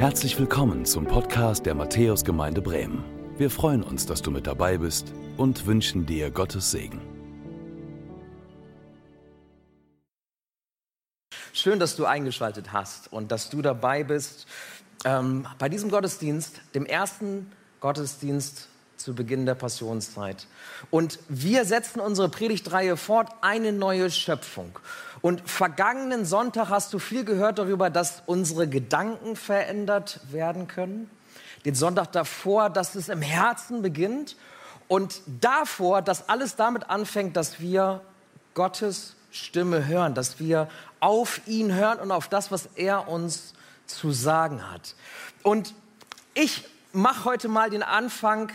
Herzlich willkommen zum Podcast der Matthäusgemeinde Bremen. Wir freuen uns, dass du mit dabei bist und wünschen dir Gottes Segen. Schön, dass du eingeschaltet hast und dass du dabei bist ähm, bei diesem Gottesdienst, dem ersten Gottesdienst zu Beginn der Passionszeit. Und wir setzen unsere Predigtreihe fort, eine neue Schöpfung. Und vergangenen Sonntag hast du viel gehört darüber, dass unsere Gedanken verändert werden können. Den Sonntag davor, dass es im Herzen beginnt. Und davor, dass alles damit anfängt, dass wir Gottes Stimme hören, dass wir auf ihn hören und auf das, was er uns zu sagen hat. Und ich mache heute mal den Anfang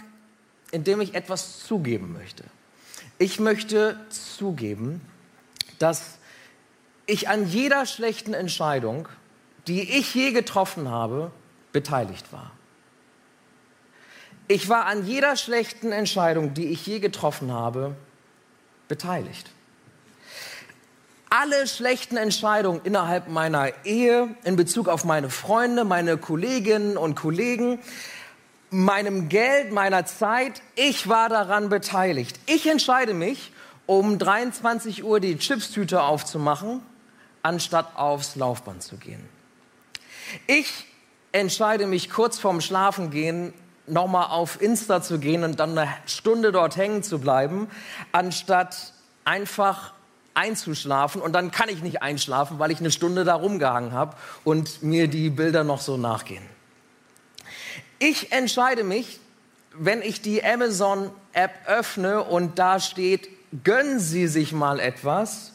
indem ich etwas zugeben möchte. Ich möchte zugeben, dass ich an jeder schlechten Entscheidung, die ich je getroffen habe, beteiligt war. Ich war an jeder schlechten Entscheidung, die ich je getroffen habe, beteiligt. Alle schlechten Entscheidungen innerhalb meiner Ehe, in Bezug auf meine Freunde, meine Kolleginnen und Kollegen, meinem Geld, meiner Zeit, ich war daran beteiligt. Ich entscheide mich, um 23 Uhr die Chipstüte aufzumachen, anstatt aufs Laufband zu gehen. Ich entscheide mich kurz vorm Schlafengehen nochmal auf Insta zu gehen und dann eine Stunde dort hängen zu bleiben, anstatt einfach einzuschlafen und dann kann ich nicht einschlafen, weil ich eine Stunde da rumgehangen habe und mir die Bilder noch so nachgehen. Ich entscheide mich, wenn ich die Amazon-App öffne und da steht, gönnen Sie sich mal etwas,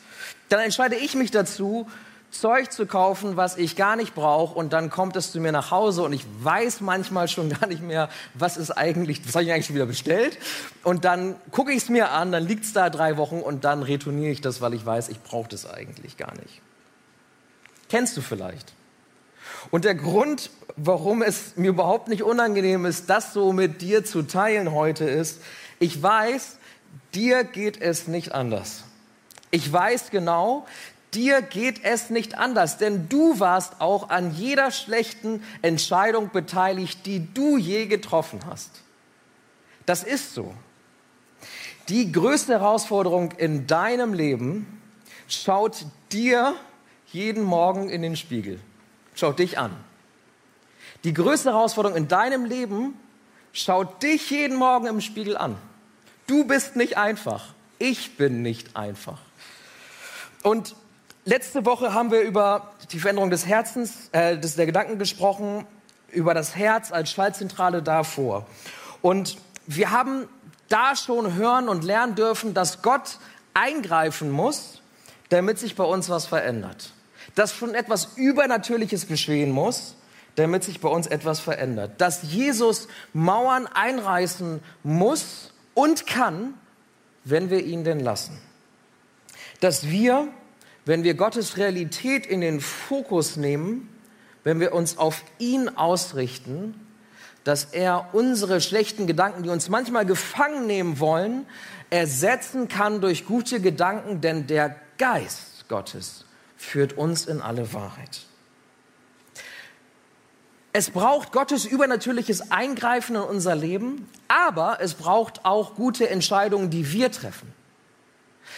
dann entscheide ich mich dazu, Zeug zu kaufen, was ich gar nicht brauche und dann kommt es zu mir nach Hause und ich weiß manchmal schon gar nicht mehr, was ist eigentlich, was habe ich eigentlich schon wieder bestellt und dann gucke ich es mir an, dann liegt es da drei Wochen und dann retourniere ich das, weil ich weiß, ich brauche das eigentlich gar nicht. Kennst du vielleicht? Und der Grund, warum es mir überhaupt nicht unangenehm ist, das so mit dir zu teilen heute ist, ich weiß, dir geht es nicht anders. Ich weiß genau, dir geht es nicht anders, denn du warst auch an jeder schlechten Entscheidung beteiligt, die du je getroffen hast. Das ist so. Die größte Herausforderung in deinem Leben schaut dir jeden Morgen in den Spiegel. Schau dich an. Die größte Herausforderung in deinem Leben schaut dich jeden Morgen im Spiegel an. Du bist nicht einfach. Ich bin nicht einfach. Und letzte Woche haben wir über die Veränderung des Herzens, äh, des, der Gedanken gesprochen, über das Herz als Schaltzentrale davor. Und wir haben da schon hören und lernen dürfen, dass Gott eingreifen muss, damit sich bei uns was verändert dass schon etwas Übernatürliches geschehen muss, damit sich bei uns etwas verändert. Dass Jesus Mauern einreißen muss und kann, wenn wir ihn denn lassen. Dass wir, wenn wir Gottes Realität in den Fokus nehmen, wenn wir uns auf ihn ausrichten, dass er unsere schlechten Gedanken, die uns manchmal gefangen nehmen wollen, ersetzen kann durch gute Gedanken, denn der Geist Gottes führt uns in alle Wahrheit. Es braucht Gottes übernatürliches Eingreifen in unser Leben, aber es braucht auch gute Entscheidungen, die wir treffen.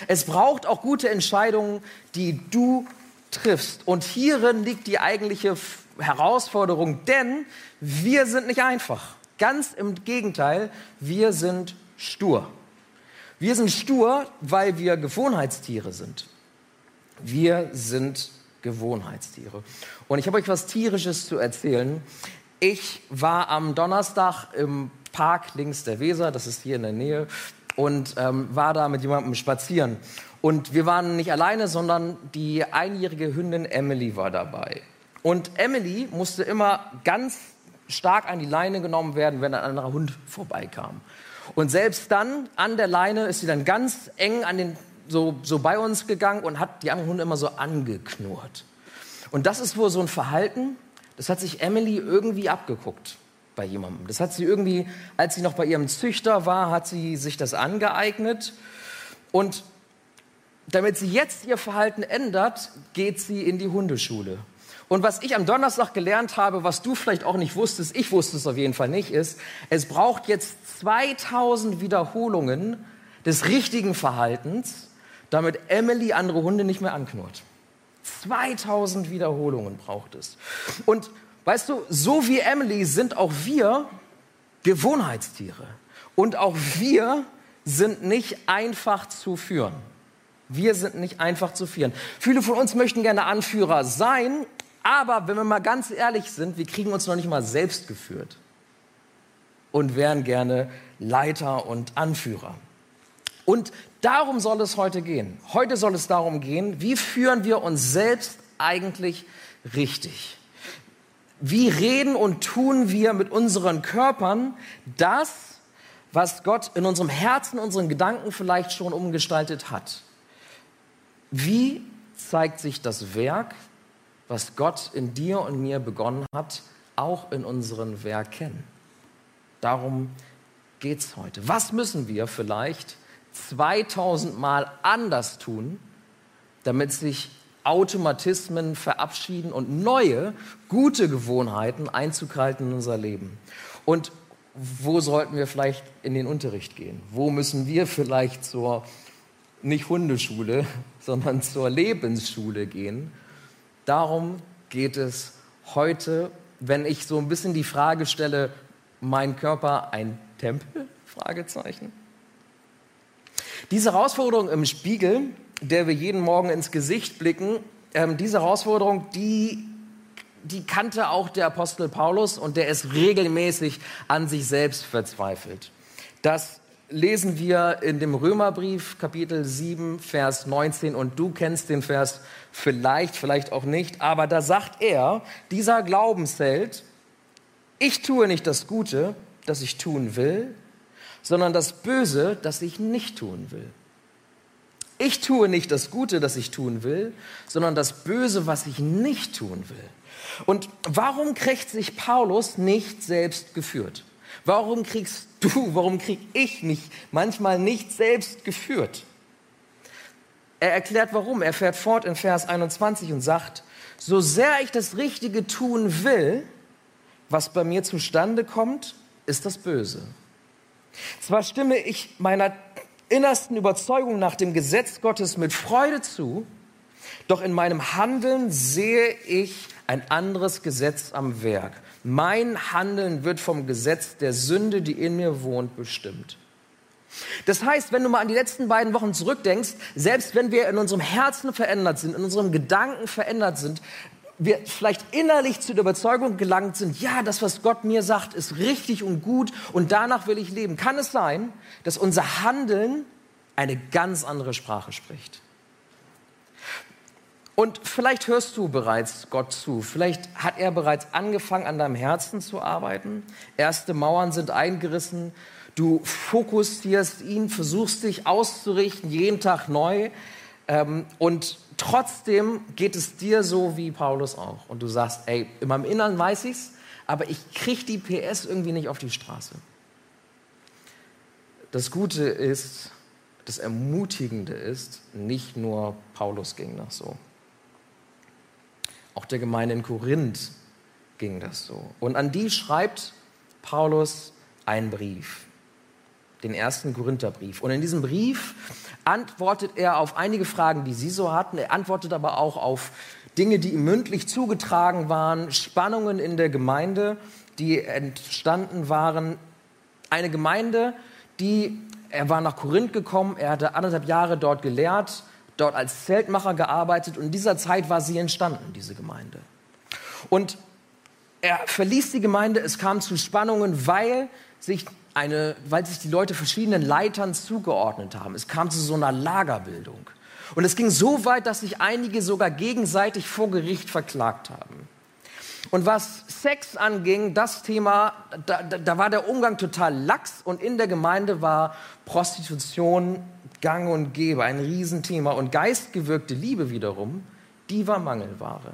Es braucht auch gute Entscheidungen, die du triffst. Und hierin liegt die eigentliche Herausforderung, denn wir sind nicht einfach. Ganz im Gegenteil, wir sind stur. Wir sind stur, weil wir Gewohnheitstiere sind. Wir sind Gewohnheitstiere. Und ich habe euch was Tierisches zu erzählen. Ich war am Donnerstag im Park links der Weser, das ist hier in der Nähe, und ähm, war da mit jemandem spazieren. Und wir waren nicht alleine, sondern die einjährige Hündin Emily war dabei. Und Emily musste immer ganz stark an die Leine genommen werden, wenn ein anderer Hund vorbeikam. Und selbst dann an der Leine ist sie dann ganz eng an den so, so bei uns gegangen und hat die anderen Hunde immer so angeknurrt. Und das ist wohl so ein Verhalten, das hat sich Emily irgendwie abgeguckt bei jemandem. Das hat sie irgendwie, als sie noch bei ihrem Züchter war, hat sie sich das angeeignet. Und damit sie jetzt ihr Verhalten ändert, geht sie in die Hundeschule. Und was ich am Donnerstag gelernt habe, was du vielleicht auch nicht wusstest, ich wusste es auf jeden Fall nicht, ist, es braucht jetzt 2000 Wiederholungen des richtigen Verhaltens, damit Emily andere Hunde nicht mehr anknurrt. 2000 Wiederholungen braucht es. Und weißt du, so wie Emily sind auch wir Gewohnheitstiere. Und auch wir sind nicht einfach zu führen. Wir sind nicht einfach zu führen. Viele von uns möchten gerne Anführer sein, aber wenn wir mal ganz ehrlich sind, wir kriegen uns noch nicht mal selbst geführt und wären gerne Leiter und Anführer. Und darum soll es heute gehen. Heute soll es darum gehen, wie führen wir uns selbst eigentlich richtig? Wie reden und tun wir mit unseren Körpern das, was Gott in unserem Herzen, unseren Gedanken vielleicht schon umgestaltet hat? Wie zeigt sich das Werk, was Gott in dir und mir begonnen hat, auch in unseren Werken? Darum geht es heute. Was müssen wir vielleicht 2000 Mal anders tun, damit sich Automatismen verabschieden und neue, gute Gewohnheiten Einzug halten in unser Leben. Und wo sollten wir vielleicht in den Unterricht gehen? Wo müssen wir vielleicht zur, nicht Hundeschule, sondern zur Lebensschule gehen? Darum geht es heute, wenn ich so ein bisschen die Frage stelle, mein Körper ein Tempel? Fragezeichen. Diese Herausforderung im Spiegel, der wir jeden Morgen ins Gesicht blicken, ähm, diese Herausforderung, die, die kannte auch der Apostel Paulus und der ist regelmäßig an sich selbst verzweifelt. Das lesen wir in dem Römerbrief Kapitel 7, Vers 19 und du kennst den Vers vielleicht, vielleicht auch nicht, aber da sagt er, dieser Glaubensheld, ich tue nicht das Gute, das ich tun will, sondern das Böse, das ich nicht tun will. Ich tue nicht das Gute, das ich tun will, sondern das Böse, was ich nicht tun will. Und warum kriegt sich Paulus nicht selbst geführt? Warum kriegst du, warum krieg ich mich manchmal nicht selbst geführt? Er erklärt warum. Er fährt fort in Vers 21 und sagt, so sehr ich das Richtige tun will, was bei mir zustande kommt, ist das Böse. Zwar stimme ich meiner innersten Überzeugung nach dem Gesetz Gottes mit Freude zu, doch in meinem Handeln sehe ich ein anderes Gesetz am Werk. Mein Handeln wird vom Gesetz der Sünde, die in mir wohnt, bestimmt. Das heißt, wenn du mal an die letzten beiden Wochen zurückdenkst, selbst wenn wir in unserem Herzen verändert sind, in unserem Gedanken verändert sind, wir vielleicht innerlich zu der Überzeugung gelangt sind, ja, das, was Gott mir sagt, ist richtig und gut und danach will ich leben, kann es sein, dass unser Handeln eine ganz andere Sprache spricht. Und vielleicht hörst du bereits Gott zu. Vielleicht hat er bereits angefangen, an deinem Herzen zu arbeiten. Erste Mauern sind eingerissen. Du fokussierst ihn, versuchst dich auszurichten, jeden Tag neu. Ähm, und trotzdem geht es dir so wie Paulus auch. Und du sagst, ey, in meinem Innern weiß ich's, aber ich kriege die PS irgendwie nicht auf die Straße. Das Gute ist, das Ermutigende ist, nicht nur Paulus ging das so. Auch der Gemeinde in Korinth ging das so. Und an die schreibt Paulus einen Brief den ersten Korintherbrief. Und in diesem Brief antwortet er auf einige Fragen, die sie so hatten. Er antwortet aber auch auf Dinge, die ihm mündlich zugetragen waren, Spannungen in der Gemeinde, die entstanden waren. Eine Gemeinde, die, er war nach Korinth gekommen, er hatte anderthalb Jahre dort gelehrt, dort als Zeltmacher gearbeitet und in dieser Zeit war sie entstanden, diese Gemeinde. Und er verließ die Gemeinde, es kam zu Spannungen, weil sich eine, weil sich die Leute verschiedenen Leitern zugeordnet haben. Es kam zu so einer Lagerbildung. Und es ging so weit, dass sich einige sogar gegenseitig vor Gericht verklagt haben. Und was Sex anging, das Thema, da, da, war der Umgang total lax und in der Gemeinde war Prostitution gang und gäbe, ein Riesenthema. Und geistgewirkte Liebe wiederum, die war Mangelware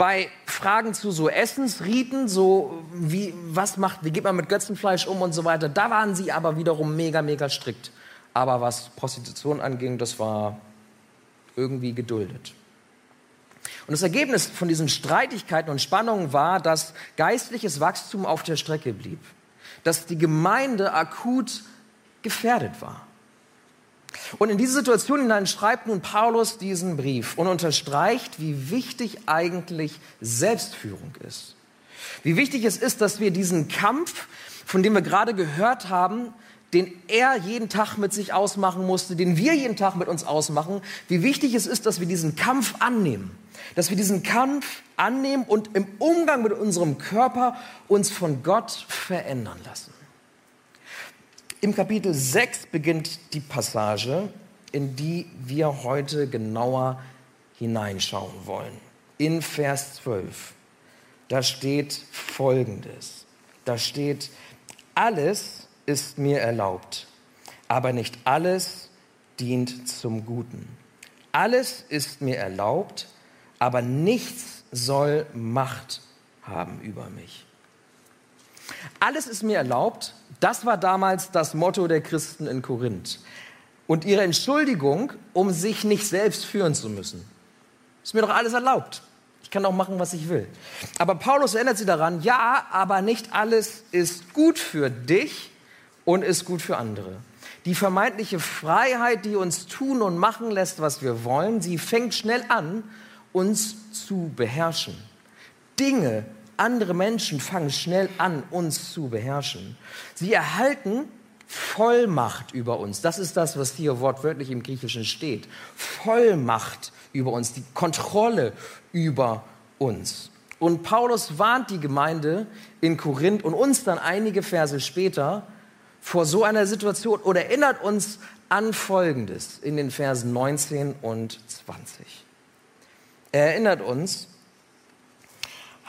bei Fragen zu so Essensriten, so wie, was macht, wie geht man mit Götzenfleisch um und so weiter, da waren sie aber wiederum mega, mega strikt. Aber was Prostitution anging, das war irgendwie geduldet. Und das Ergebnis von diesen Streitigkeiten und Spannungen war, dass geistliches Wachstum auf der Strecke blieb, dass die Gemeinde akut gefährdet war. Und in diese Situation hinein schreibt nun Paulus diesen Brief und unterstreicht, wie wichtig eigentlich Selbstführung ist. Wie wichtig es ist, dass wir diesen Kampf, von dem wir gerade gehört haben, den er jeden Tag mit sich ausmachen musste, den wir jeden Tag mit uns ausmachen, wie wichtig es ist, dass wir diesen Kampf annehmen. Dass wir diesen Kampf annehmen und im Umgang mit unserem Körper uns von Gott verändern lassen. Im Kapitel 6 beginnt die Passage, in die wir heute genauer hineinschauen wollen. In Vers 12. Da steht Folgendes. Da steht, alles ist mir erlaubt, aber nicht alles dient zum Guten. Alles ist mir erlaubt, aber nichts soll Macht haben über mich. Alles ist mir erlaubt, das war damals das Motto der Christen in Korinth. Und ihre Entschuldigung, um sich nicht selbst führen zu müssen. Ist mir doch alles erlaubt. Ich kann auch machen, was ich will. Aber Paulus erinnert sie daran, ja, aber nicht alles ist gut für dich und ist gut für andere. Die vermeintliche Freiheit, die uns tun und machen lässt, was wir wollen, sie fängt schnell an, uns zu beherrschen. Dinge, andere Menschen fangen schnell an, uns zu beherrschen. Sie erhalten Vollmacht über uns. Das ist das, was hier wortwörtlich im Griechischen steht. Vollmacht über uns, die Kontrolle über uns. Und Paulus warnt die Gemeinde in Korinth und uns dann einige Verse später vor so einer Situation oder erinnert uns an Folgendes in den Versen 19 und 20. Er erinnert uns,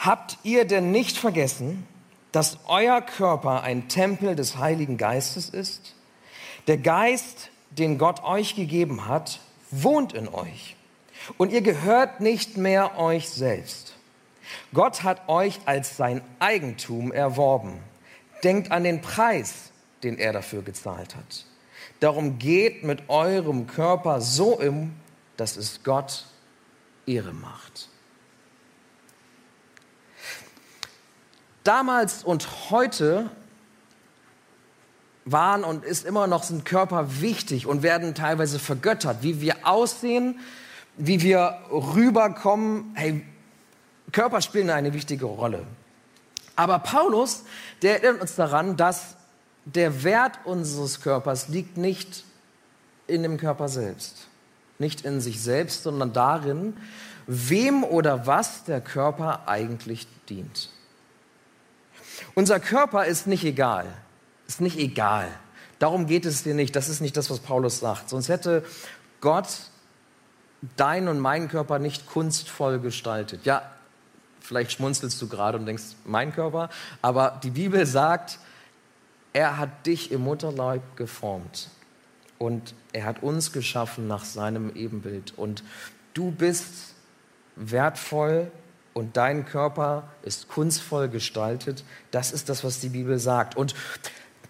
Habt ihr denn nicht vergessen, dass euer Körper ein Tempel des Heiligen Geistes ist? Der Geist, den Gott euch gegeben hat, wohnt in euch. Und ihr gehört nicht mehr euch selbst. Gott hat euch als sein Eigentum erworben. Denkt an den Preis, den er dafür gezahlt hat. Darum geht mit eurem Körper so um, dass es Gott Ehre macht. Damals und heute waren und ist immer noch sind Körper wichtig und werden teilweise vergöttert. Wie wir aussehen, wie wir rüberkommen, hey, Körper spielen eine wichtige Rolle. Aber Paulus, der erinnert uns daran, dass der Wert unseres Körpers liegt nicht in dem Körper selbst, nicht in sich selbst, sondern darin, wem oder was der Körper eigentlich dient. Unser Körper ist nicht egal. Ist nicht egal. Darum geht es dir nicht. Das ist nicht das, was Paulus sagt. Sonst hätte Gott deinen und meinen Körper nicht kunstvoll gestaltet. Ja, vielleicht schmunzelst du gerade und denkst, mein Körper. Aber die Bibel sagt, er hat dich im Mutterleib geformt. Und er hat uns geschaffen nach seinem Ebenbild. Und du bist wertvoll und dein Körper ist kunstvoll gestaltet. Das ist das, was die Bibel sagt. Und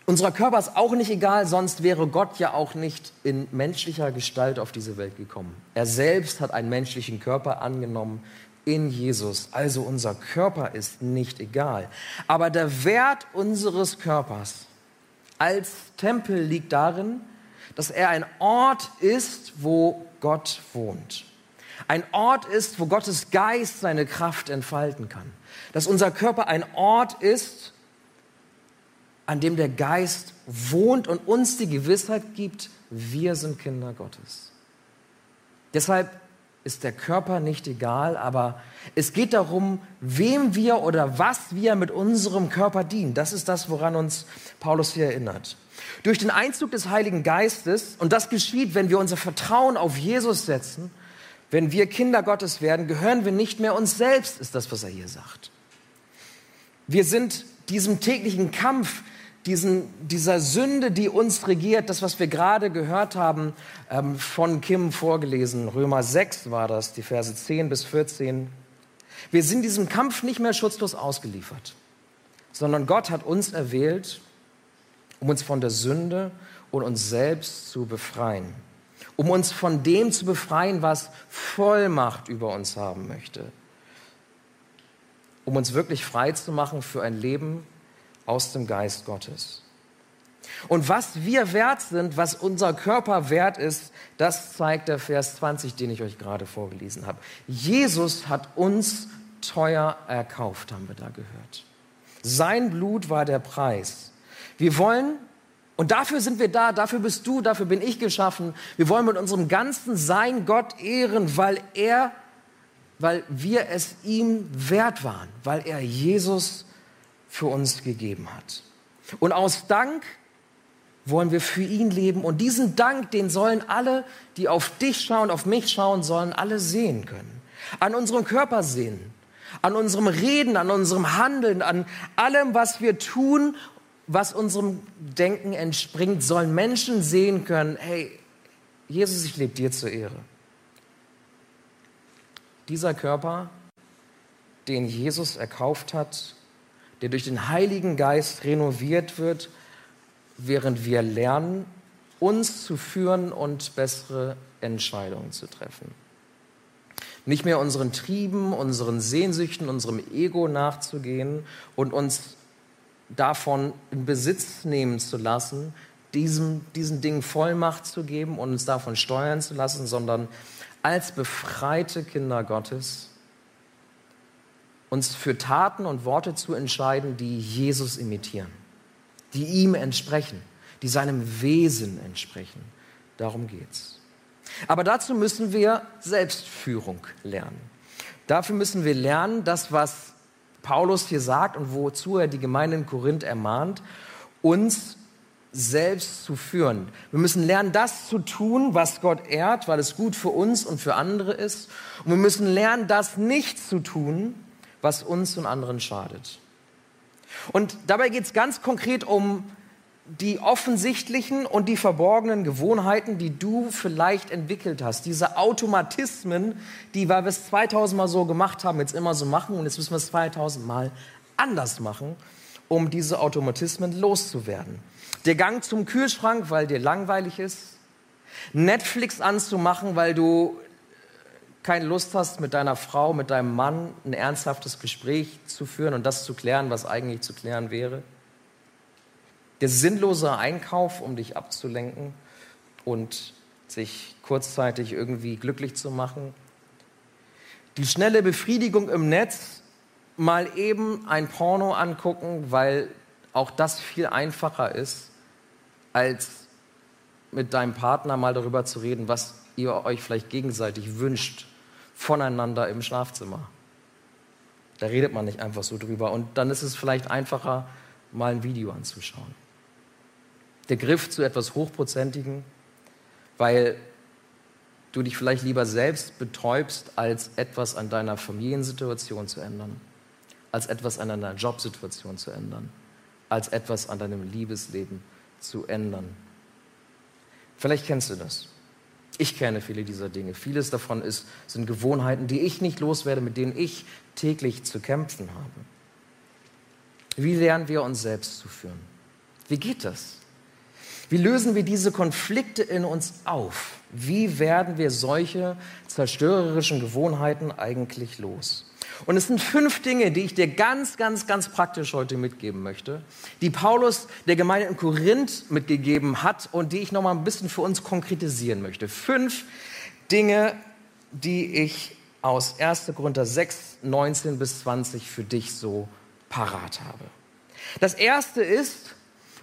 unser Körper ist auch nicht egal, sonst wäre Gott ja auch nicht in menschlicher Gestalt auf diese Welt gekommen. Er selbst hat einen menschlichen Körper angenommen in Jesus. Also unser Körper ist nicht egal. Aber der Wert unseres Körpers als Tempel liegt darin, dass er ein Ort ist, wo Gott wohnt ein Ort ist, wo Gottes Geist seine Kraft entfalten kann. Dass unser Körper ein Ort ist, an dem der Geist wohnt und uns die Gewissheit gibt, wir sind Kinder Gottes. Deshalb ist der Körper nicht egal, aber es geht darum, wem wir oder was wir mit unserem Körper dienen. Das ist das, woran uns Paulus hier erinnert. Durch den Einzug des Heiligen Geistes, und das geschieht, wenn wir unser Vertrauen auf Jesus setzen, wenn wir Kinder Gottes werden, gehören wir nicht mehr uns selbst, ist das, was er hier sagt. Wir sind diesem täglichen Kampf, diesen, dieser Sünde, die uns regiert, das, was wir gerade gehört haben, ähm, von Kim vorgelesen, Römer 6 war das, die Verse 10 bis 14. Wir sind diesem Kampf nicht mehr schutzlos ausgeliefert, sondern Gott hat uns erwählt, um uns von der Sünde und uns selbst zu befreien um uns von dem zu befreien, was Vollmacht über uns haben möchte, um uns wirklich frei zu machen für ein Leben aus dem Geist Gottes. Und was wir wert sind, was unser Körper wert ist, das zeigt der Vers 20, den ich euch gerade vorgelesen habe. Jesus hat uns teuer erkauft, haben wir da gehört. Sein Blut war der Preis. Wir wollen, und dafür sind wir da, dafür bist du, dafür bin ich geschaffen, wir wollen mit unserem ganzen Sein Gott ehren, weil er, weil wir es ihm wert waren, weil er Jesus für uns gegeben hat. Und aus Dank wollen wir für ihn leben. Und diesen Dank, den sollen alle, die auf dich schauen, auf mich schauen, sollen alle sehen können. An unserem Körper sehen, an unserem Reden, an unserem Handeln, an allem, was wir tun, was unserem Denken entspringt, sollen Menschen sehen können, hey, Jesus, ich lebe dir zur Ehre. Dieser Körper, den Jesus erkauft hat, der durch den Heiligen Geist renoviert wird, während wir lernen, uns zu führen und bessere Entscheidungen zu treffen. Nicht mehr unseren Trieben, unseren Sehnsüchten, unserem Ego nachzugehen und uns davon in Besitz nehmen zu lassen, diesem, diesen Dingen Vollmacht zu geben und uns davon steuern zu lassen, sondern als befreite Kinder Gottes uns für Taten und Worte zu entscheiden, die Jesus imitieren die ihm entsprechen, die seinem Wesen entsprechen. Darum geht's. Aber dazu müssen wir Selbstführung lernen. Dafür müssen wir lernen, das, was Paulus hier sagt und wozu er die Gemeinde in Korinth ermahnt, uns selbst zu führen. Wir müssen lernen, das zu tun, was Gott ehrt, weil es gut für uns und für andere ist. Und wir müssen lernen, das nicht zu tun, was uns und anderen schadet. Und dabei geht es ganz konkret um die offensichtlichen und die verborgenen Gewohnheiten, die du vielleicht entwickelt hast. Diese Automatismen, die, weil wir es 2000 Mal so gemacht haben, jetzt immer so machen und jetzt müssen wir es 2000 Mal anders machen, um diese Automatismen loszuwerden. Der Gang zum Kühlschrank, weil dir langweilig ist. Netflix anzumachen, weil du keine Lust hast, mit deiner Frau, mit deinem Mann ein ernsthaftes Gespräch zu führen und das zu klären, was eigentlich zu klären wäre. Der sinnlose Einkauf, um dich abzulenken und sich kurzzeitig irgendwie glücklich zu machen. Die schnelle Befriedigung im Netz, mal eben ein Porno angucken, weil auch das viel einfacher ist, als mit deinem Partner mal darüber zu reden, was ihr euch vielleicht gegenseitig wünscht voneinander im Schlafzimmer. Da redet man nicht einfach so drüber. Und dann ist es vielleicht einfacher, mal ein Video anzuschauen. Der Griff zu etwas Hochprozentigen, weil du dich vielleicht lieber selbst betäubst, als etwas an deiner Familiensituation zu ändern, als etwas an deiner Jobsituation zu ändern, als etwas an deinem Liebesleben zu ändern. Vielleicht kennst du das. Ich kenne viele dieser Dinge. Vieles davon ist, sind Gewohnheiten, die ich nicht loswerde, mit denen ich täglich zu kämpfen habe. Wie lernen wir uns selbst zu führen? Wie geht das? Wie lösen wir diese Konflikte in uns auf? Wie werden wir solche zerstörerischen Gewohnheiten eigentlich los? Und es sind fünf Dinge, die ich dir ganz, ganz, ganz praktisch heute mitgeben möchte, die Paulus der Gemeinde in Korinth mitgegeben hat und die ich noch mal ein bisschen für uns konkretisieren möchte. Fünf Dinge, die ich aus 1. Korinther 6, 19 bis 20 für dich so parat habe. Das erste ist,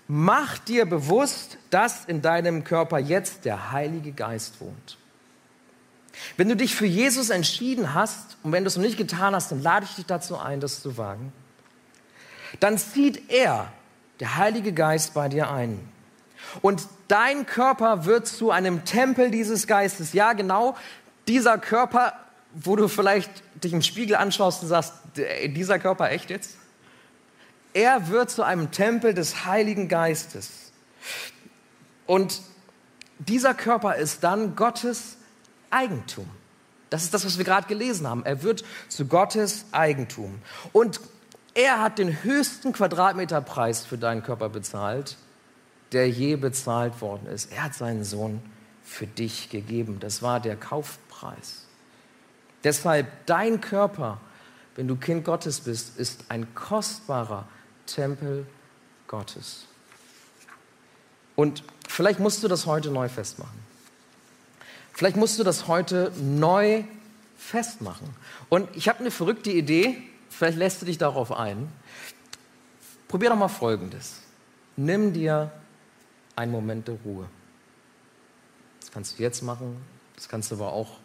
mach dir bewusst, dass in deinem Körper jetzt der Heilige Geist wohnt. Wenn du dich für Jesus entschieden hast und wenn du es noch nicht getan hast, dann lade ich dich dazu ein, das zu wagen. Dann zieht er, der Heilige Geist, bei dir ein. Und dein Körper wird zu einem Tempel dieses Geistes. Ja, genau dieser Körper, wo du vielleicht dich im Spiegel anschaust und sagst, dieser Körper echt jetzt? Er wird zu einem Tempel des Heiligen Geistes. Und dieser Körper ist dann Gottes Eigentum. Das ist das, was wir gerade gelesen haben. Er wird zu Gottes Eigentum. Und er hat den höchsten Quadratmeterpreis für deinen Körper bezahlt, der je bezahlt worden ist. Er hat seinen Sohn für dich gegeben. Das war der Kaufpreis. Deshalb dein Körper, wenn du Kind Gottes bist, ist ein kostbarer Tempel Gottes. Und vielleicht musst du das heute neu festmachen. Vielleicht musst du das heute neu festmachen. Und ich habe eine verrückte Idee, vielleicht lässt du dich darauf ein. Probier doch mal Folgendes. Nimm dir einen Moment der Ruhe. Das kannst du jetzt machen, das kannst du aber auch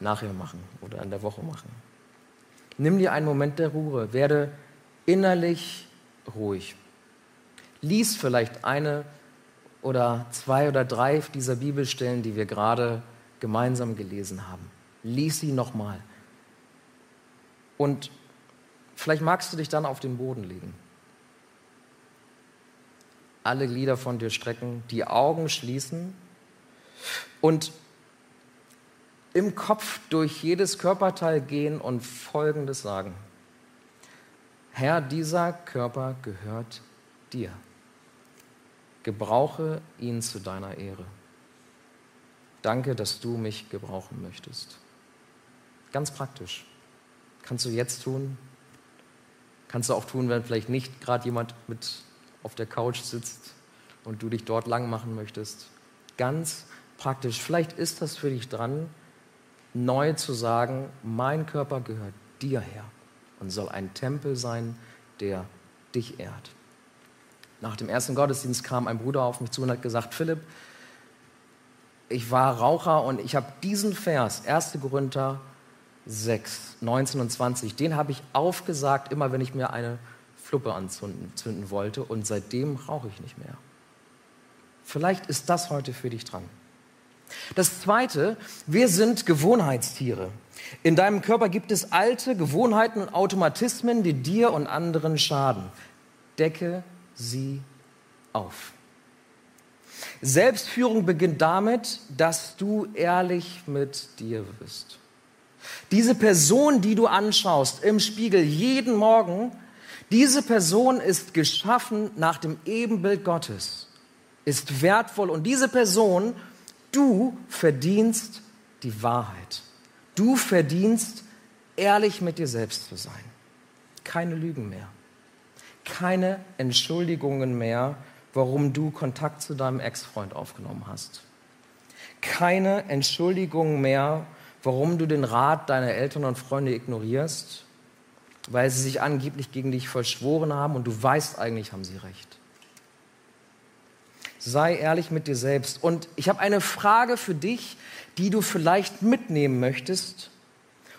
nachher machen oder in der Woche machen. Nimm dir einen Moment der Ruhe, werde innerlich ruhig. Lies vielleicht eine oder zwei oder drei dieser Bibelstellen, die wir gerade gemeinsam gelesen haben. Lies sie nochmal. Und vielleicht magst du dich dann auf den Boden legen. Alle Glieder von dir strecken, die Augen schließen und im Kopf durch jedes Körperteil gehen und Folgendes sagen. Herr, dieser Körper gehört dir. Gebrauche ihn zu deiner Ehre. Danke, dass du mich gebrauchen möchtest. Ganz praktisch. Kannst du jetzt tun. Kannst du auch tun, wenn vielleicht nicht gerade jemand mit auf der Couch sitzt und du dich dort lang machen möchtest. Ganz praktisch. Vielleicht ist das für dich dran, neu zu sagen, mein Körper gehört dir her und soll ein Tempel sein, der dich ehrt. Nach dem ersten Gottesdienst kam ein Bruder auf mich zu und hat gesagt, Philipp, ich war Raucher und ich habe diesen Vers, 1. Korinther 6, 19 und 20, den habe ich aufgesagt, immer wenn ich mir eine Fluppe anzünden wollte und seitdem rauche ich nicht mehr. Vielleicht ist das heute für dich dran. Das Zweite, wir sind Gewohnheitstiere. In deinem Körper gibt es alte Gewohnheiten und Automatismen, die dir und anderen schaden. Decke sie auf. Selbstführung beginnt damit, dass du ehrlich mit dir bist. Diese Person, die du anschaust im Spiegel jeden Morgen, diese Person ist geschaffen nach dem Ebenbild Gottes, ist wertvoll und diese Person, du verdienst die Wahrheit. Du verdienst ehrlich mit dir selbst zu sein. Keine Lügen mehr. Keine Entschuldigungen mehr, warum du Kontakt zu deinem Ex-Freund aufgenommen hast. Keine Entschuldigungen mehr, warum du den Rat deiner Eltern und Freunde ignorierst, weil sie sich angeblich gegen dich verschworen haben und du weißt eigentlich, haben sie recht. Sei ehrlich mit dir selbst. Und ich habe eine Frage für dich, die du vielleicht mitnehmen möchtest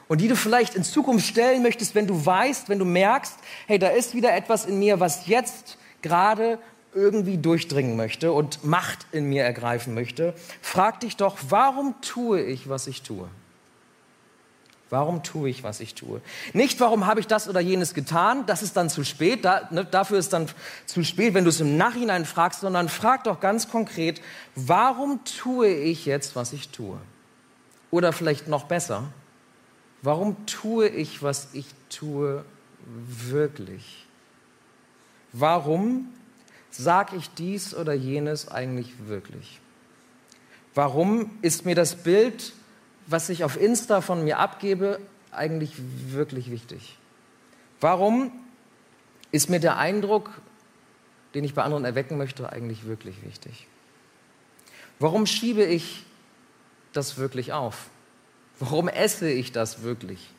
und die du vielleicht in Zukunft stellen möchtest, wenn du weißt, wenn du merkst, hey, da ist wieder etwas in mir, was jetzt gerade irgendwie durchdringen möchte und Macht in mir ergreifen möchte. Frag dich doch, warum tue ich, was ich tue? Warum tue ich, was ich tue? Nicht, warum habe ich das oder jenes getan, das ist dann zu spät, da, ne, dafür ist dann zu spät, wenn du es im Nachhinein fragst, sondern frag doch ganz konkret, warum tue ich jetzt, was ich tue? Oder vielleicht noch besser, warum tue ich, was ich tue, wirklich? Warum sage ich dies oder jenes eigentlich wirklich? Warum ist mir das Bild was ich auf Insta von mir abgebe, eigentlich wirklich wichtig? Warum ist mir der Eindruck, den ich bei anderen erwecken möchte, eigentlich wirklich wichtig? Warum schiebe ich das wirklich auf? Warum esse ich das wirklich?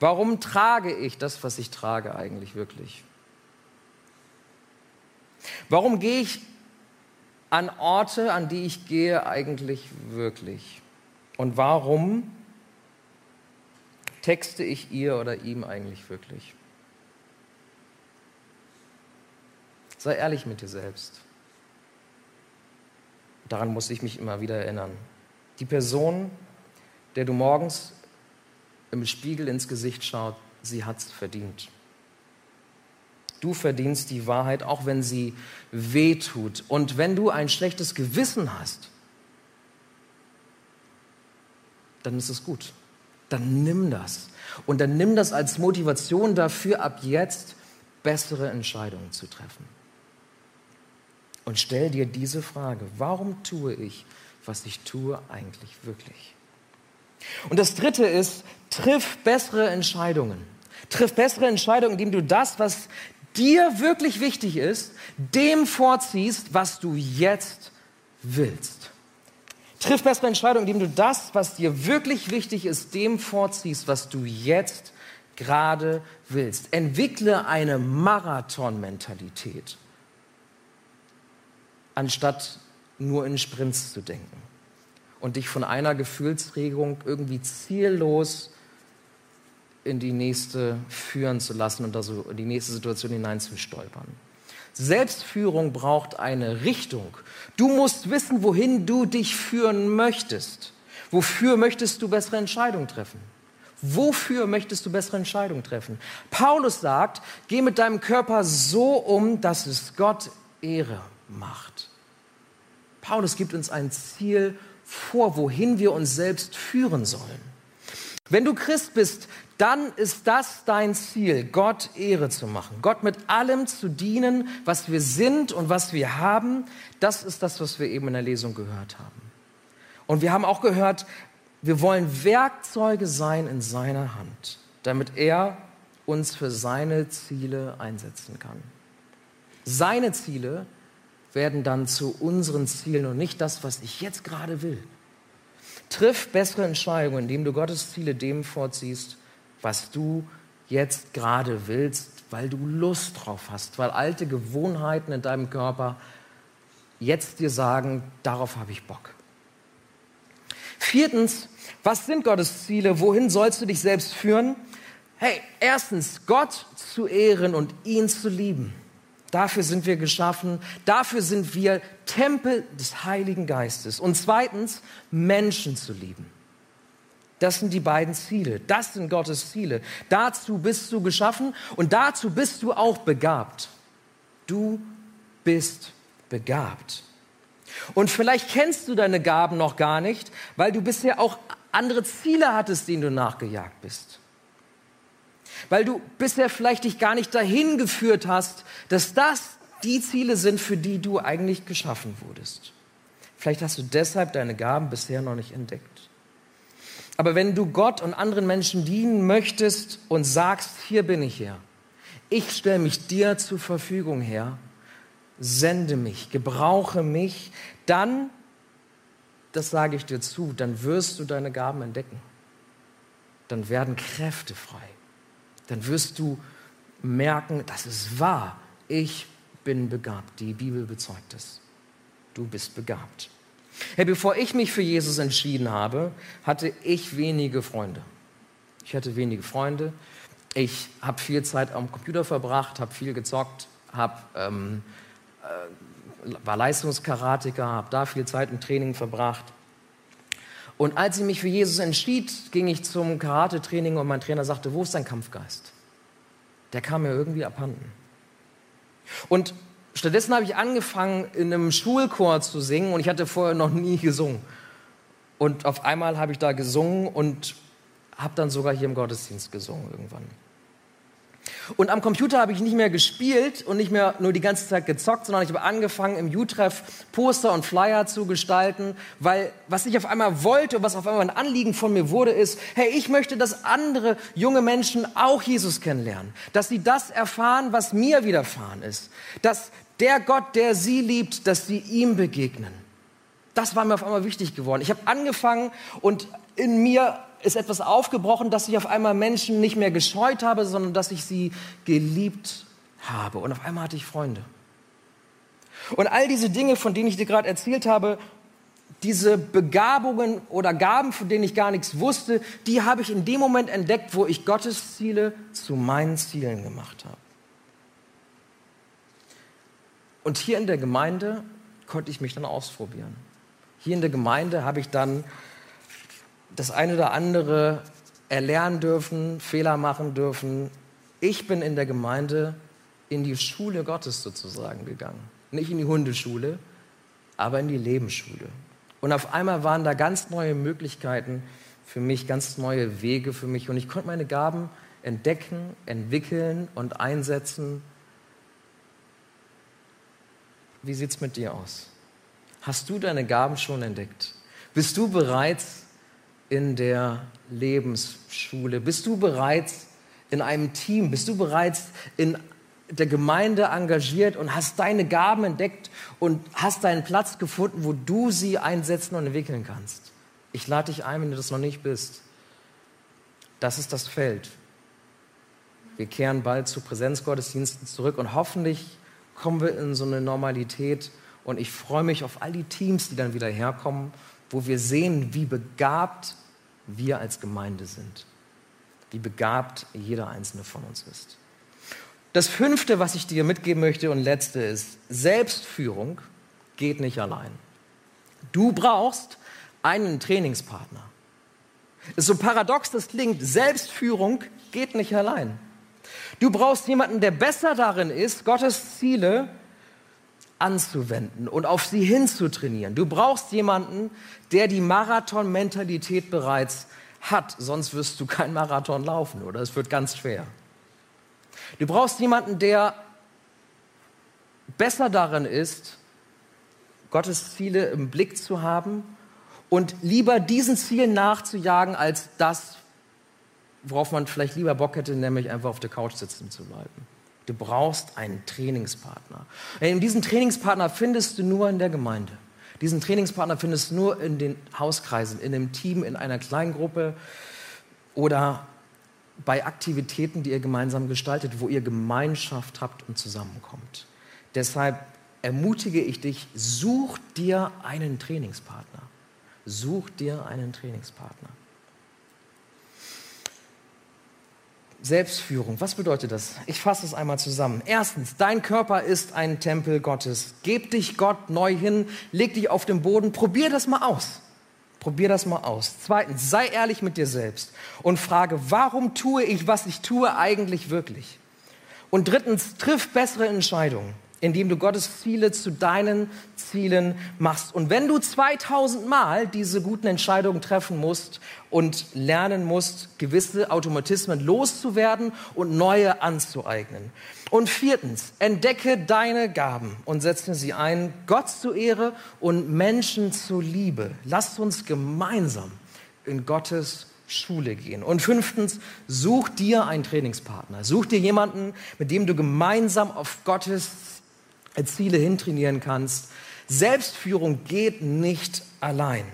Warum trage ich das, was ich trage, eigentlich wirklich? Warum gehe ich an Orte, an die ich gehe, eigentlich wirklich? Und warum texte ich ihr oder ihm eigentlich wirklich? Sei ehrlich mit dir selbst. Daran muss ich mich immer wieder erinnern. Die Person, der du morgens im Spiegel ins Gesicht schaut, sie hat's verdient. Du verdienst die Wahrheit, auch wenn sie weh tut. Und wenn du ein schlechtes Gewissen hast, dann ist es gut. Dann nimm das. Und dann nimm das als Motivation dafür, ab jetzt bessere Entscheidungen zu treffen. Und stell dir diese Frage, warum tue ich, was ich tue, eigentlich wirklich? Und das Dritte ist, triff bessere Entscheidungen. Triff bessere Entscheidungen, indem du das, was dir wirklich wichtig ist, dem vorziehst, was du jetzt willst. Triff bessere Entscheidungen, indem du das, was dir wirklich wichtig ist, dem vorziehst, was du jetzt gerade willst. Entwickle eine Marathon-Mentalität, anstatt nur in Sprints zu denken und dich von einer Gefühlsregung irgendwie ziellos in die nächste führen zu lassen und also in die nächste Situation hineinzustolpern. Selbstführung braucht eine Richtung. Du musst wissen, wohin du dich führen möchtest. Wofür möchtest du bessere Entscheidungen treffen? Wofür möchtest du bessere Entscheidungen treffen? Paulus sagt, geh mit deinem Körper so um, dass es Gott Ehre macht. Paulus gibt uns ein Ziel vor, wohin wir uns selbst führen sollen. Wenn du Christ bist, dann ist das dein Ziel, Gott Ehre zu machen, Gott mit allem zu dienen, was wir sind und was wir haben. Das ist das, was wir eben in der Lesung gehört haben. Und wir haben auch gehört, wir wollen Werkzeuge sein in seiner Hand, damit er uns für seine Ziele einsetzen kann. Seine Ziele werden dann zu unseren Zielen und nicht das, was ich jetzt gerade will. Triff bessere Entscheidungen, indem du Gottes Ziele dem vorziehst, was du jetzt gerade willst, weil du Lust drauf hast, weil alte Gewohnheiten in deinem Körper jetzt dir sagen, darauf habe ich Bock. Viertens, was sind Gottes Ziele? Wohin sollst du dich selbst führen? Hey, erstens, Gott zu ehren und ihn zu lieben. Dafür sind wir geschaffen. Dafür sind wir Tempel des Heiligen Geistes. Und zweitens, Menschen zu lieben. Das sind die beiden Ziele. Das sind Gottes Ziele. Dazu bist du geschaffen und dazu bist du auch begabt. Du bist begabt. Und vielleicht kennst du deine Gaben noch gar nicht, weil du bisher auch andere Ziele hattest, denen du nachgejagt bist weil du bisher vielleicht dich gar nicht dahin geführt hast, dass das die Ziele sind, für die du eigentlich geschaffen wurdest. Vielleicht hast du deshalb deine Gaben bisher noch nicht entdeckt. Aber wenn du Gott und anderen Menschen dienen möchtest und sagst, hier bin ich her, ich stelle mich dir zur Verfügung her, sende mich, gebrauche mich, dann, das sage ich dir zu, dann wirst du deine Gaben entdecken. Dann werden Kräfte frei dann wirst du merken, das ist wahr. Ich bin begabt. Die Bibel bezeugt es. Du bist begabt. Hey, bevor ich mich für Jesus entschieden habe, hatte ich wenige Freunde. Ich hatte wenige Freunde. Ich habe viel Zeit am Computer verbracht, habe viel gezockt, hab, ähm, äh, war Leistungskaratiker, habe da viel Zeit im Training verbracht. Und als ich mich für Jesus entschied, ging ich zum Karate-Training und mein Trainer sagte, wo ist dein Kampfgeist? Der kam mir irgendwie abhanden. Und stattdessen habe ich angefangen, in einem Schulchor zu singen und ich hatte vorher noch nie gesungen. Und auf einmal habe ich da gesungen und habe dann sogar hier im Gottesdienst gesungen irgendwann. Und am Computer habe ich nicht mehr gespielt und nicht mehr nur die ganze Zeit gezockt, sondern ich habe angefangen, im U-Treff Poster und Flyer zu gestalten, weil was ich auf einmal wollte und was auf einmal ein Anliegen von mir wurde, ist, hey, ich möchte, dass andere junge Menschen auch Jesus kennenlernen, dass sie das erfahren, was mir widerfahren ist, dass der Gott, der sie liebt, dass sie ihm begegnen. Das war mir auf einmal wichtig geworden. Ich habe angefangen und in mir ist etwas aufgebrochen, dass ich auf einmal Menschen nicht mehr gescheut habe, sondern dass ich sie geliebt habe. Und auf einmal hatte ich Freunde. Und all diese Dinge, von denen ich dir gerade erzählt habe, diese Begabungen oder Gaben, von denen ich gar nichts wusste, die habe ich in dem Moment entdeckt, wo ich Gottes Ziele zu meinen Zielen gemacht habe. Und hier in der Gemeinde konnte ich mich dann ausprobieren. Hier in der Gemeinde habe ich dann das eine oder andere erlernen dürfen, Fehler machen dürfen. Ich bin in der Gemeinde in die Schule Gottes sozusagen gegangen. Nicht in die Hundeschule, aber in die Lebensschule. Und auf einmal waren da ganz neue Möglichkeiten für mich, ganz neue Wege für mich. Und ich konnte meine Gaben entdecken, entwickeln und einsetzen. Wie sieht es mit dir aus? Hast du deine Gaben schon entdeckt? Bist du bereits in der Lebensschule? Bist du bereits in einem Team? Bist du bereits in der Gemeinde engagiert und hast deine Gaben entdeckt und hast deinen Platz gefunden, wo du sie einsetzen und entwickeln kannst? Ich lade dich ein, wenn du das noch nicht bist. Das ist das Feld. Wir kehren bald zu Präsenzgottesdiensten zurück und hoffentlich kommen wir in so eine Normalität. Und ich freue mich auf all die Teams, die dann wieder herkommen, wo wir sehen, wie begabt wir als Gemeinde sind. Wie begabt jeder einzelne von uns ist. Das fünfte, was ich dir mitgeben möchte und letzte ist, Selbstführung geht nicht allein. Du brauchst einen Trainingspartner. so paradox das klingt, Selbstführung geht nicht allein. Du brauchst jemanden, der besser darin ist, Gottes Ziele anzuwenden und auf sie hinzutrainieren. Du brauchst jemanden, der die Marathon-Mentalität bereits hat, sonst wirst du kein Marathon laufen oder es wird ganz schwer. Du brauchst jemanden, der besser darin ist, Gottes Ziele im Blick zu haben und lieber diesen Zielen nachzujagen, als das, worauf man vielleicht lieber Bock hätte, nämlich einfach auf der Couch sitzen zu bleiben. Du brauchst einen Trainingspartner. Und diesen Trainingspartner findest du nur in der Gemeinde. Diesen Trainingspartner findest du nur in den Hauskreisen, in einem Team, in einer Kleingruppe oder bei Aktivitäten, die ihr gemeinsam gestaltet, wo ihr Gemeinschaft habt und zusammenkommt. Deshalb ermutige ich dich, such dir einen Trainingspartner. Such dir einen Trainingspartner. Selbstführung, was bedeutet das? Ich fasse es einmal zusammen. Erstens, dein Körper ist ein Tempel Gottes. Geb dich Gott neu hin, leg dich auf den Boden, probier das mal aus. Probier das mal aus. Zweitens, sei ehrlich mit dir selbst und frage, warum tue ich, was ich tue, eigentlich wirklich? Und drittens, triff bessere Entscheidungen indem du Gottes Ziele zu deinen Zielen machst. Und wenn du 2000 Mal diese guten Entscheidungen treffen musst und lernen musst, gewisse Automatismen loszuwerden und neue anzueignen. Und viertens, entdecke deine Gaben und setze sie ein, Gott zu Ehre und Menschen zu Liebe. Lasst uns gemeinsam in Gottes Schule gehen. Und fünftens, such dir einen Trainingspartner. Such dir jemanden, mit dem du gemeinsam auf Gottes Ziele hintrainieren kannst. Selbstführung geht nicht allein.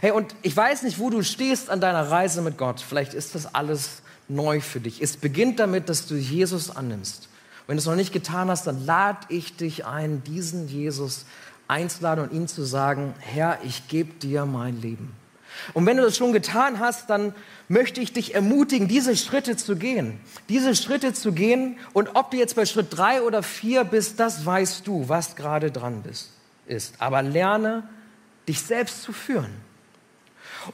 Hey, und ich weiß nicht, wo du stehst an deiner Reise mit Gott. Vielleicht ist das alles neu für dich. Es beginnt damit, dass du Jesus annimmst. Wenn du es noch nicht getan hast, dann lade ich dich ein, diesen Jesus einzuladen und ihm zu sagen, Herr, ich gebe dir mein Leben. Und wenn du das schon getan hast, dann möchte ich dich ermutigen, diese Schritte zu gehen. Diese Schritte zu gehen. Und ob du jetzt bei Schritt drei oder vier bist, das weißt du, was gerade dran bist, ist. Aber lerne, dich selbst zu führen.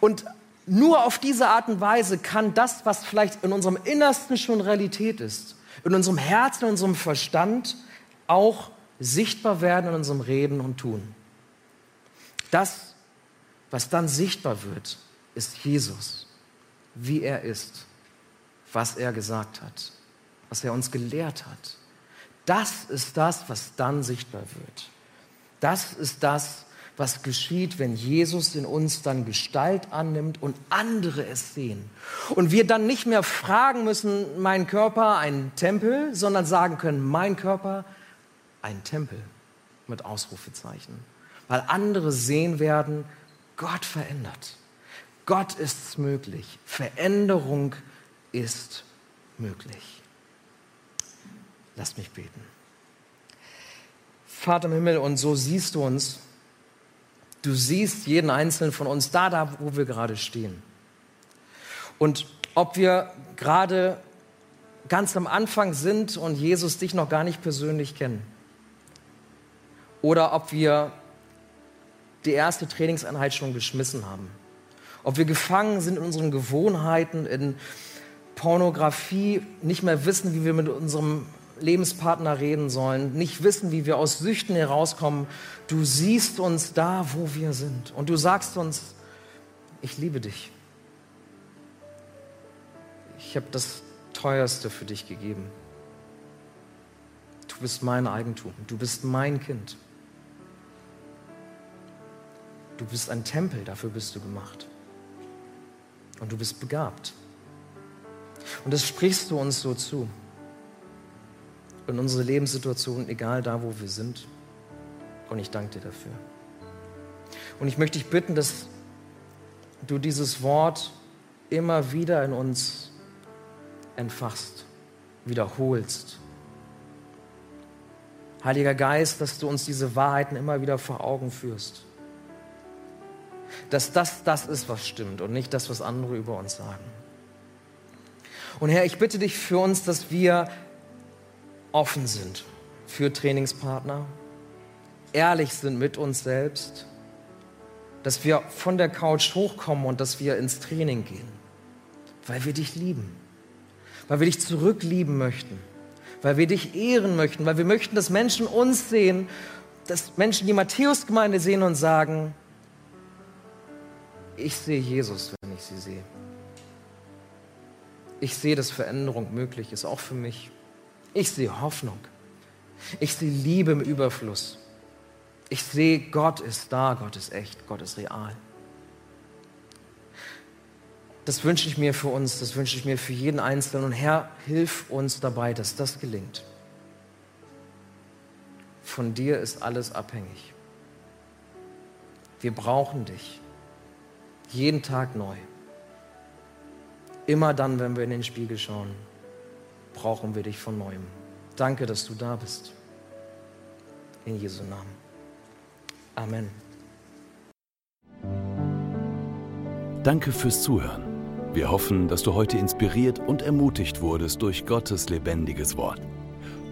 Und nur auf diese Art und Weise kann das, was vielleicht in unserem Innersten schon Realität ist, in unserem Herzen, in unserem Verstand, auch sichtbar werden in unserem Reden und Tun. Das, was dann sichtbar wird, ist Jesus wie er ist, was er gesagt hat, was er uns gelehrt hat. Das ist das, was dann sichtbar wird. Das ist das, was geschieht, wenn Jesus in uns dann Gestalt annimmt und andere es sehen. Und wir dann nicht mehr fragen müssen, mein Körper ein Tempel, sondern sagen können, mein Körper ein Tempel mit Ausrufezeichen. Weil andere sehen werden, Gott verändert. Gott ist es möglich. Veränderung ist möglich. Lass mich beten. Vater im Himmel, und so siehst du uns. Du siehst jeden einzelnen von uns da, da, wo wir gerade stehen. Und ob wir gerade ganz am Anfang sind und Jesus dich noch gar nicht persönlich kennen. Oder ob wir die erste Trainingseinheit schon geschmissen haben ob wir gefangen sind in unseren Gewohnheiten, in Pornografie, nicht mehr wissen, wie wir mit unserem Lebenspartner reden sollen, nicht wissen, wie wir aus Süchten herauskommen. Du siehst uns da, wo wir sind. Und du sagst uns, ich liebe dich. Ich habe das Teuerste für dich gegeben. Du bist mein Eigentum. Du bist mein Kind. Du bist ein Tempel, dafür bist du gemacht. Und du bist begabt. Und das sprichst du uns so zu. In unsere Lebenssituation, egal da, wo wir sind. Und ich danke dir dafür. Und ich möchte dich bitten, dass du dieses Wort immer wieder in uns entfachst, wiederholst. Heiliger Geist, dass du uns diese Wahrheiten immer wieder vor Augen führst. Dass das das ist, was stimmt und nicht das, was andere über uns sagen. Und Herr, ich bitte dich für uns, dass wir offen sind für Trainingspartner, ehrlich sind mit uns selbst, dass wir von der Couch hochkommen und dass wir ins Training gehen, weil wir dich lieben, weil wir dich zurücklieben möchten, weil wir dich ehren möchten, weil wir möchten, dass Menschen uns sehen, dass Menschen die Matthäusgemeinde sehen und sagen, ich sehe Jesus, wenn ich sie sehe. Ich sehe, dass Veränderung möglich ist, auch für mich. Ich sehe Hoffnung. Ich sehe Liebe im Überfluss. Ich sehe, Gott ist da, Gott ist echt, Gott ist real. Das wünsche ich mir für uns, das wünsche ich mir für jeden Einzelnen. Und Herr, hilf uns dabei, dass das gelingt. Von dir ist alles abhängig. Wir brauchen dich. Jeden Tag neu. Immer dann, wenn wir in den Spiegel schauen, brauchen wir dich von neuem. Danke, dass du da bist. In Jesu Namen. Amen. Danke fürs Zuhören. Wir hoffen, dass du heute inspiriert und ermutigt wurdest durch Gottes lebendiges Wort.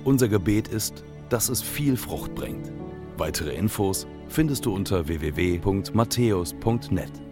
Unser Gebet ist, dass es viel Frucht bringt. Weitere Infos findest du unter www.matthäus.net.